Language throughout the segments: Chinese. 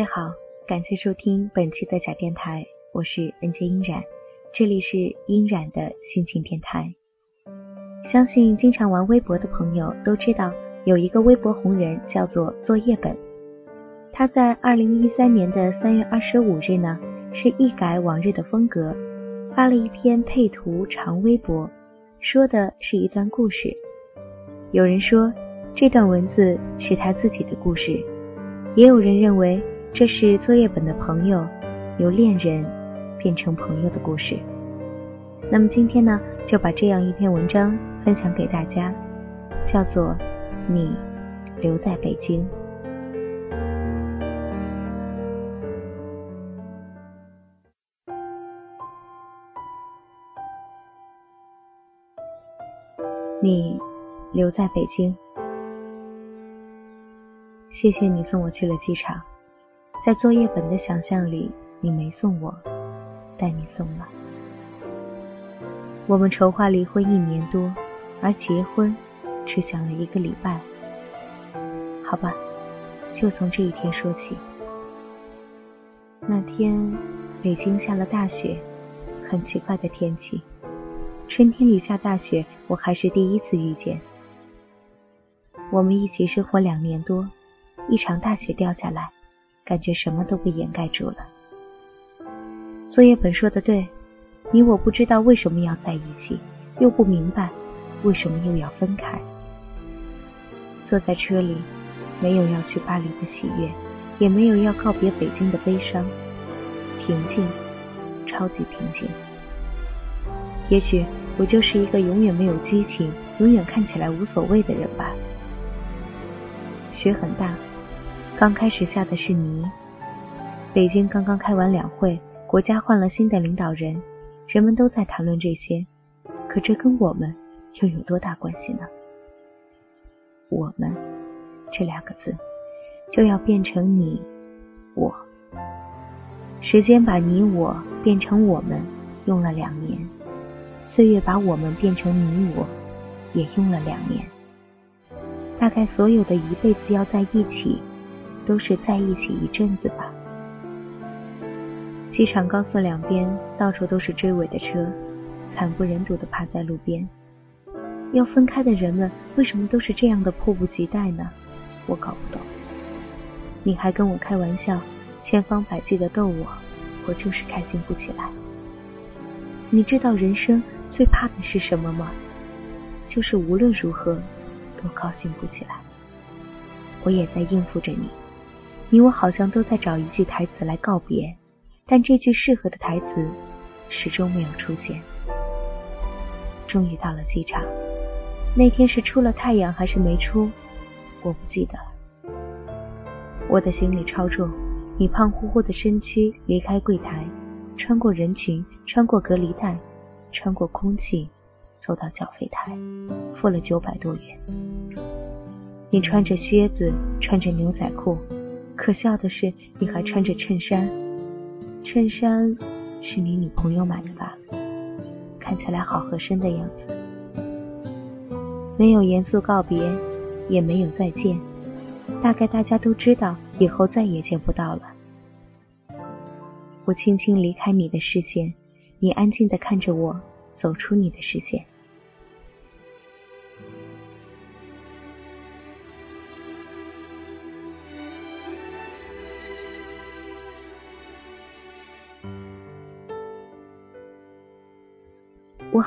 位好，感谢收听本期的假电台，我是 N J 音染，这里是音染的心情电台。相信经常玩微博的朋友都知道，有一个微博红人叫做作业本。他在二零一三年的三月二十五日呢，是一改往日的风格，发了一篇配图长微博，说的是一段故事。有人说这段文字是他自己的故事，也有人认为。这是作业本的朋友由恋人变成朋友的故事。那么今天呢，就把这样一篇文章分享给大家，叫做《你留在北京》。你留在北京，谢谢你送我去了机场。在作业本的想象里，你没送我，但你送了。我们筹划离婚一年多，而结婚只想了一个礼拜。好吧，就从这一天说起。那天，北京下了大雪，很奇怪的天气。春天里下大雪，我还是第一次遇见。我们一起生活两年多，一场大雪掉下来。感觉什么都被掩盖住了。作业本说的对，你我不知道为什么要在一起，又不明白为什么又要分开。坐在车里，没有要去巴黎的喜悦，也没有要告别北京的悲伤，平静，超级平静。也许我就是一个永远没有激情，永远看起来无所谓的人吧。雪很大。刚开始下的是泥。北京刚刚开完两会，国家换了新的领导人，人们都在谈论这些，可这跟我们又有多大关系呢？我们这两个字就要变成你我。时间把你我变成我们用了两年，岁月把我们变成你我也用了两年。大概所有的一辈子要在一起。都是在一起一阵子吧。机场高速两边到处都是追尾的车，惨不忍睹的趴在路边。要分开的人们为什么都是这样的迫不及待呢？我搞不懂。你还跟我开玩笑，千方百计的逗我，我就是开心不起来。你知道人生最怕的是什么吗？就是无论如何都高兴不起来。我也在应付着你。你我好像都在找一句台词来告别，但这句适合的台词始终没有出现。终于到了机场，那天是出了太阳还是没出，我不记得了。我的行李超重，你胖乎乎的身躯离开柜台，穿过人群，穿过隔离带，穿过空气，走到缴费台，付了九百多元。你穿着靴子，穿着牛仔裤。可笑的是，你还穿着衬衫，衬衫是你女朋友买的吧？看起来好合身的样子。没有严肃告别，也没有再见，大概大家都知道以后再也见不到了。我轻轻离开你的视线，你安静的看着我走出你的视线。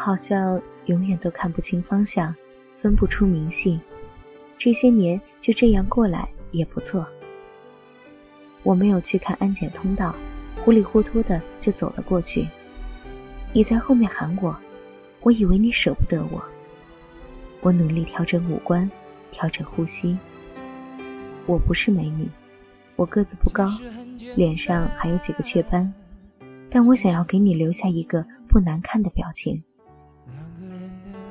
好像永远都看不清方向，分不出明细。这些年就这样过来也不错。我没有去看安检通道，糊里糊涂的就走了过去。你在后面喊我，我以为你舍不得我。我努力调整五官，调整呼吸。我不是美女，我个子不高，脸上还有几个雀斑，但我想要给你留下一个不难看的表情。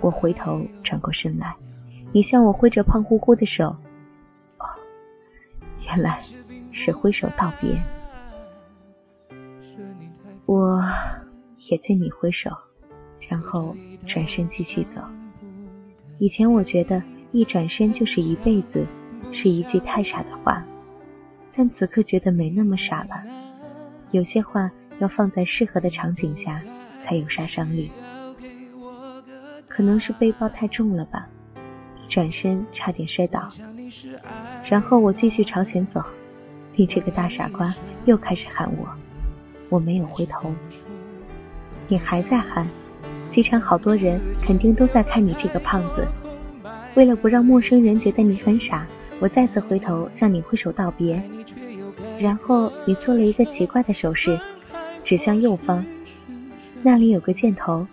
我回头转过身来，你向我挥着胖乎乎的手。哦，原来是挥手道别。我也对你挥手，然后转身继续走。以前我觉得一转身就是一辈子，是一句太傻的话，但此刻觉得没那么傻了。有些话要放在适合的场景下才有杀伤力。可能是背包太重了吧，转身差点摔倒。然后我继续朝前走，你这个大傻瓜又开始喊我，我没有回头。你还在喊。机场好多人，肯定都在看你这个胖子。为了不让陌生人觉得你很傻，我再次回头向你挥手道别。然后你做了一个奇怪的手势，指向右方，那里有个箭头。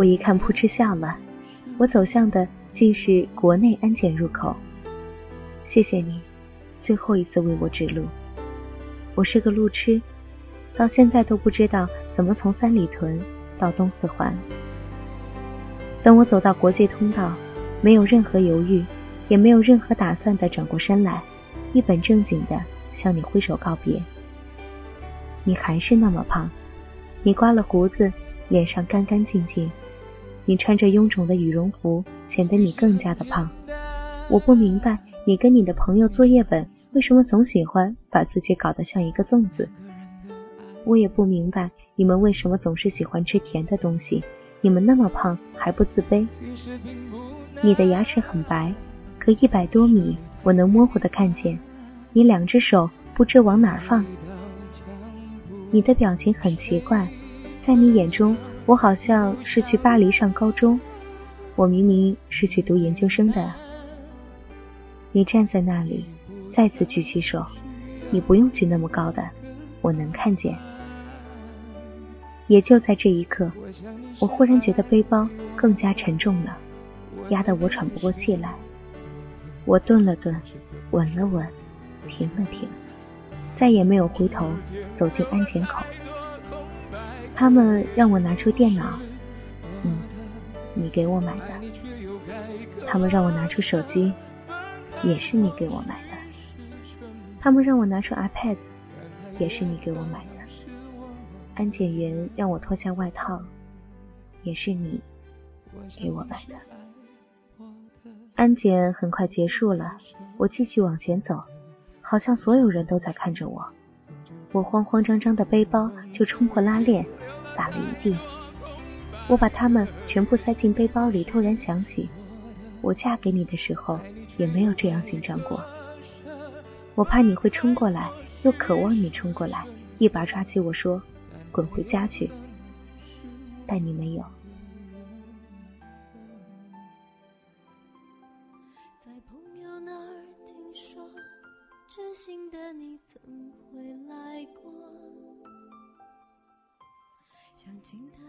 我一看，扑哧笑了。我走向的竟是国内安检入口。谢谢你，最后一次为我指路。我是个路痴，到现在都不知道怎么从三里屯。到东四环，等我走到国际通道，没有任何犹豫，也没有任何打算的转过身来，一本正经的向你挥手告别。你还是那么胖，你刮了胡子，脸上干干净净，你穿着臃肿的羽绒服，显得你更加的胖。我不明白你跟你的朋友作业本为什么总喜欢把自己搞得像一个粽子。我也不明白。你们为什么总是喜欢吃甜的东西？你们那么胖还不自卑？你的牙齿很白，可一百多米，我能模糊的看见你两只手不知往哪放。你的表情很奇怪，在你眼中，我好像是去巴黎上高中，我明明是去读研究生的。你站在那里，再次举起手，你不用举那么高的，我能看见。也就在这一刻，我忽然觉得背包更加沉重了，压得我喘不过气来。我顿了顿，稳了稳，停了停，再也没有回头，走进安检口。他们让我拿出电脑，嗯，你给我买的。他们让我拿出手机，也是你给我买的。他们让我拿出 iPad，也是你给我买的。安检员让我脱下外套，也是你给我买的。安检很快结束了，我继续往前走，好像所有人都在看着我。我慌慌张张的背包就冲破拉链，洒了一地。我把它们全部塞进背包里，突然想起，我嫁给你的时候也没有这样紧张过。我怕你会冲过来，又渴望你冲过来，一把抓起我说。滚回家去，但你没有。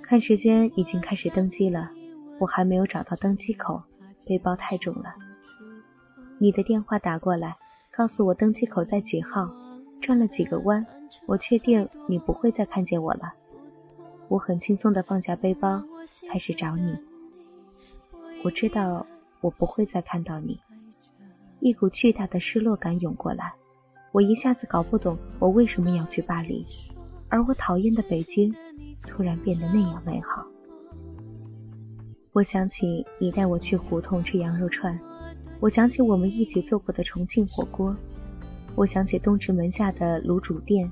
看时间，已经开始登机了，我还没有找到登机口，背包太重了。你的电话打过来，告诉我登机口在几号，转了几个弯。我确定你不会再看见我了。我很轻松地放下背包，开始找你。我知道我不会再看到你。一股巨大的失落感涌过来，我一下子搞不懂我为什么要去巴黎，而我讨厌的北京突然变得那样美好。我想起你带我去胡同吃羊肉串，我想起我们一起做过的重庆火锅，我想起东直门下的卤煮店。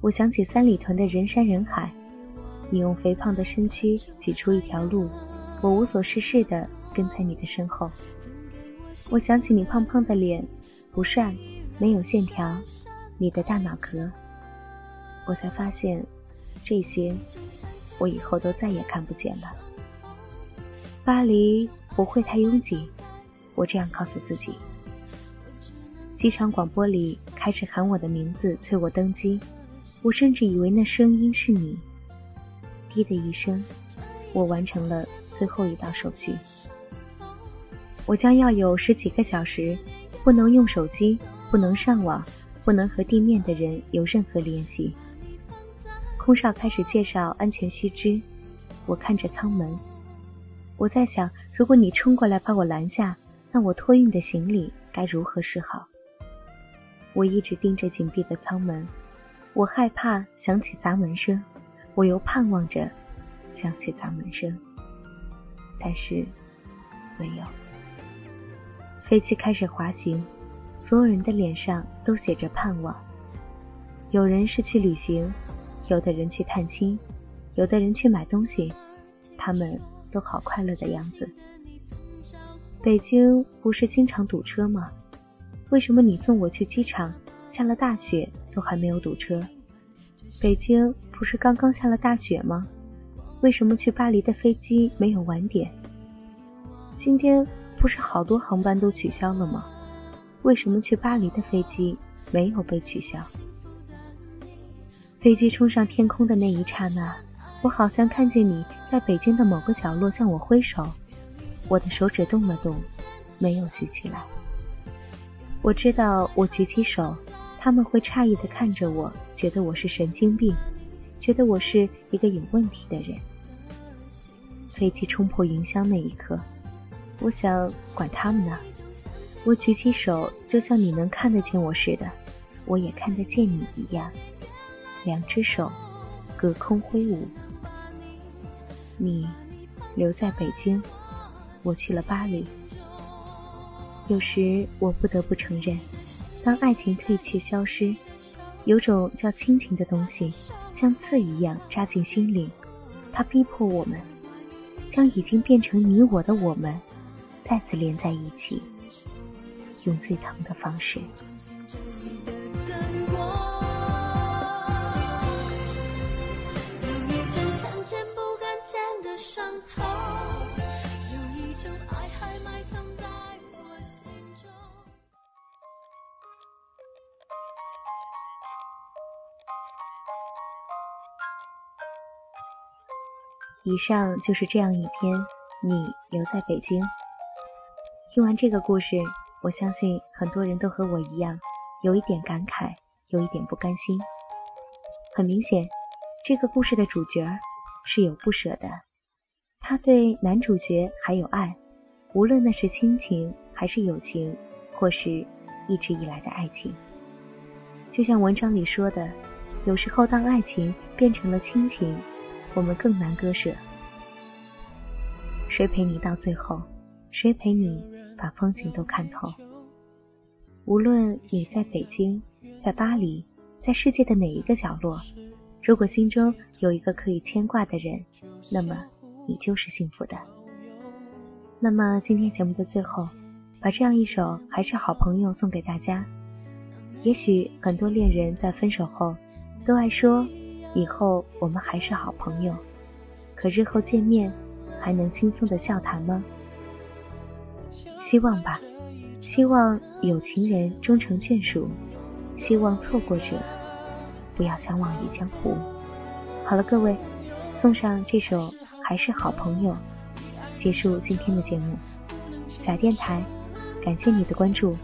我想起三里屯的人山人海，你用肥胖的身躯挤出一条路，我无所事事的跟在你的身后。我想起你胖胖的脸，不帅，没有线条，你的大脑壳。我才发现，这些我以后都再也看不见了。巴黎不会太拥挤，我这样告诉自己。机场广播里开始喊我的名字，催我登机。我甚至以为那声音是你。滴的一声，我完成了最后一道手续。我将要有十几个小时，不能用手机，不能上网，不能和地面的人有任何联系。空少开始介绍安全须知，我看着舱门，我在想，如果你冲过来把我拦下，那我托运的行李该如何是好？我一直盯着紧闭的舱门，我害怕响起砸门声，我又盼望着响起砸门声，但是没有。飞机开始滑行，所有人的脸上都写着盼望。有人是去旅行，有的人去探亲，有的人去买东西，他们都好快乐的样子。北京不是经常堵车吗？为什么你送我去机场，下了大雪都还没有堵车？北京不是刚刚下了大雪吗？为什么去巴黎的飞机没有晚点？今天。不是好多航班都取消了吗？为什么去巴黎的飞机没有被取消？飞机冲上天空的那一刹那，我好像看见你在北京的某个角落向我挥手，我的手指动了动，没有举起来。我知道我举起手，他们会诧异的看着我，觉得我是神经病，觉得我是一个有问题的人。飞机冲破云霄那一刻。我想管他们呢。我举起手，就像你能看得见我似的，我也看得见你一样。两只手隔空挥舞。你留在北京，我去了巴黎。有时我不得不承认，当爱情褪去消失，有种叫亲情的东西，像刺一样扎进心里。它逼迫我们，将已经变成你我的我们。再次连在一起，用最疼的方式。以上就是这样一篇，你留在北京。听完这个故事，我相信很多人都和我一样，有一点感慨，有一点不甘心。很明显，这个故事的主角是有不舍的，他对男主角还有爱，无论那是亲情还是友情，或是一直以来的爱情。就像文章里说的，有时候当爱情变成了亲情，我们更难割舍。谁陪你到最后？谁陪你？把风景都看透。无论你在北京，在巴黎，在世界的哪一个角落，如果心中有一个可以牵挂的人，那么你就是幸福的。那么今天节目的最后，把这样一首《还是好朋友》送给大家。也许很多恋人在分手后，都爱说以后我们还是好朋友，可日后见面，还能轻松的笑谈吗？希望吧，希望有情人终成眷属，希望错过者不要相忘于江湖。好了，各位，送上这首还是好朋友，结束今天的节目。小电台，感谢你的关注，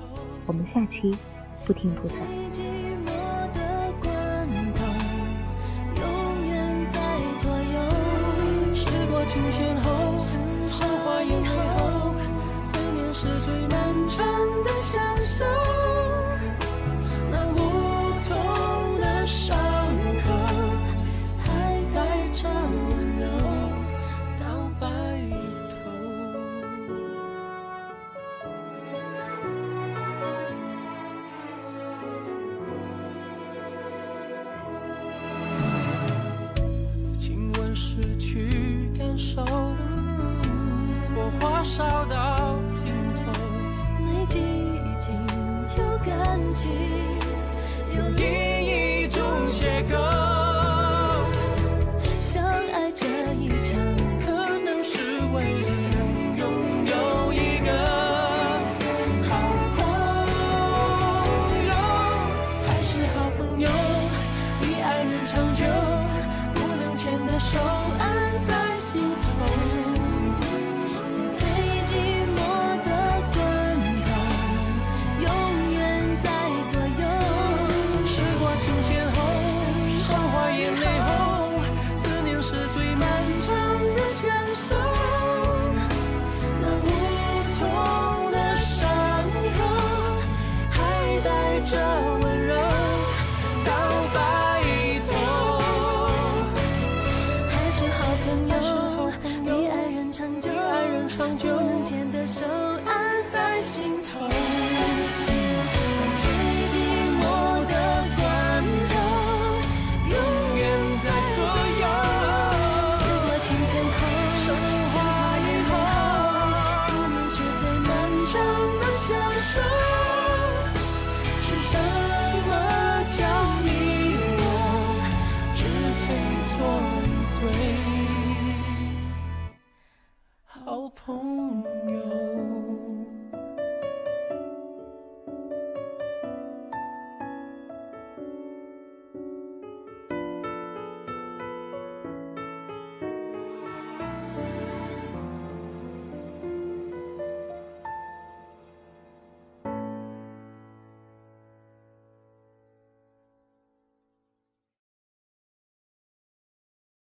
我们下期不听不散。是手